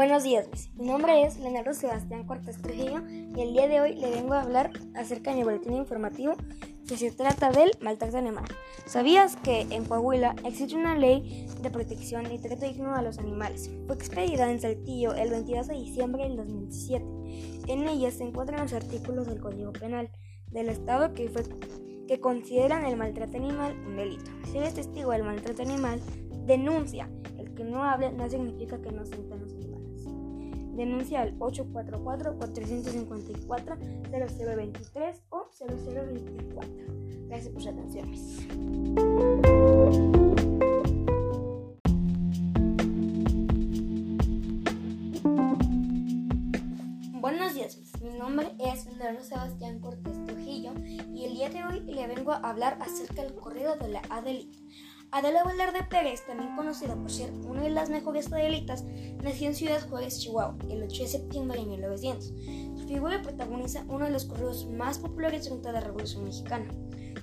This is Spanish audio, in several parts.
Buenos días, mis. Mi nombre es Leonardo Sebastián Cortés Trujillo y el día de hoy le vengo a hablar acerca de mi boletín informativo que se trata del maltrato animal. ¿Sabías que en Coahuila existe una ley de protección y trato digno a los animales? Fue expedida en Saltillo el 22 de diciembre del 2017. En ella se encuentran los artículos del Código Penal del Estado que, fue, que consideran el maltrato animal un delito. Si eres testigo del maltrato animal, denuncia. El que no hable no significa que no sientan los animales. Denuncia al 844-454-0023 o 0024. Gracias por su atención. Buenos días, mi nombre es Leonardo Sebastián Cortés Trujillo y el día de hoy le vengo a hablar acerca del corrido de la Adelita. Adela Velarde Pérez, también conocida por ser una de las mejores adelitas, nació en Ciudad Juárez, Chihuahua, el 8 de septiembre de 1900. Su figura protagoniza uno de los corridos más populares durante la Revolución Mexicana.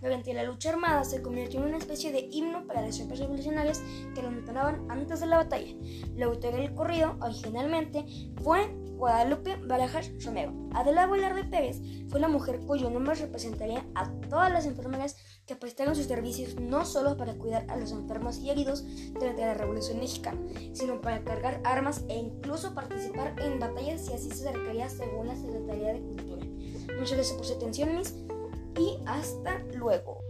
Durante la lucha armada se convirtió en una especie de himno para las tropas revolucionarias que lo entonaban antes de la batalla. La autora del corrido, originalmente, fue Guadalupe Barajas Romero. Adela Velarde Pérez fue la mujer cuyo nombre representaría a todas las enfermeras que prestaron sus servicios no solo para cuidar a los enfermos y heridos durante la Revolución Mexicana, sino para cargar armas e incluso participar en batallas si así se requería según la Secretaría de Cultura. Muchas gracias por su atención, mis, y hasta luego.